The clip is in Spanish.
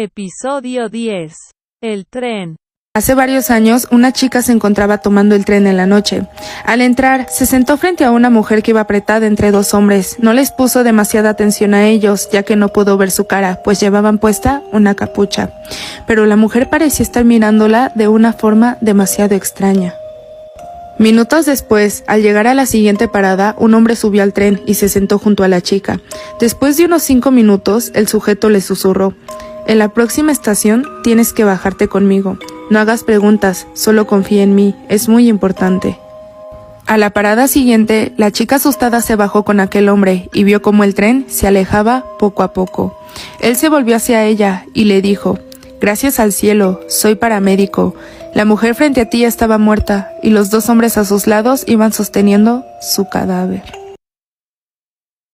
Episodio 10. El tren. Hace varios años, una chica se encontraba tomando el tren en la noche. Al entrar, se sentó frente a una mujer que iba apretada entre dos hombres. No les puso demasiada atención a ellos, ya que no pudo ver su cara, pues llevaban puesta una capucha. Pero la mujer parecía estar mirándola de una forma demasiado extraña. Minutos después, al llegar a la siguiente parada, un hombre subió al tren y se sentó junto a la chica. Después de unos cinco minutos, el sujeto le susurró en la próxima estación tienes que bajarte conmigo. No hagas preguntas, solo confía en mí, es muy importante. A la parada siguiente, la chica asustada se bajó con aquel hombre y vio cómo el tren se alejaba poco a poco. Él se volvió hacia ella y le dijo, Gracias al cielo, soy paramédico. La mujer frente a ti estaba muerta y los dos hombres a sus lados iban sosteniendo su cadáver.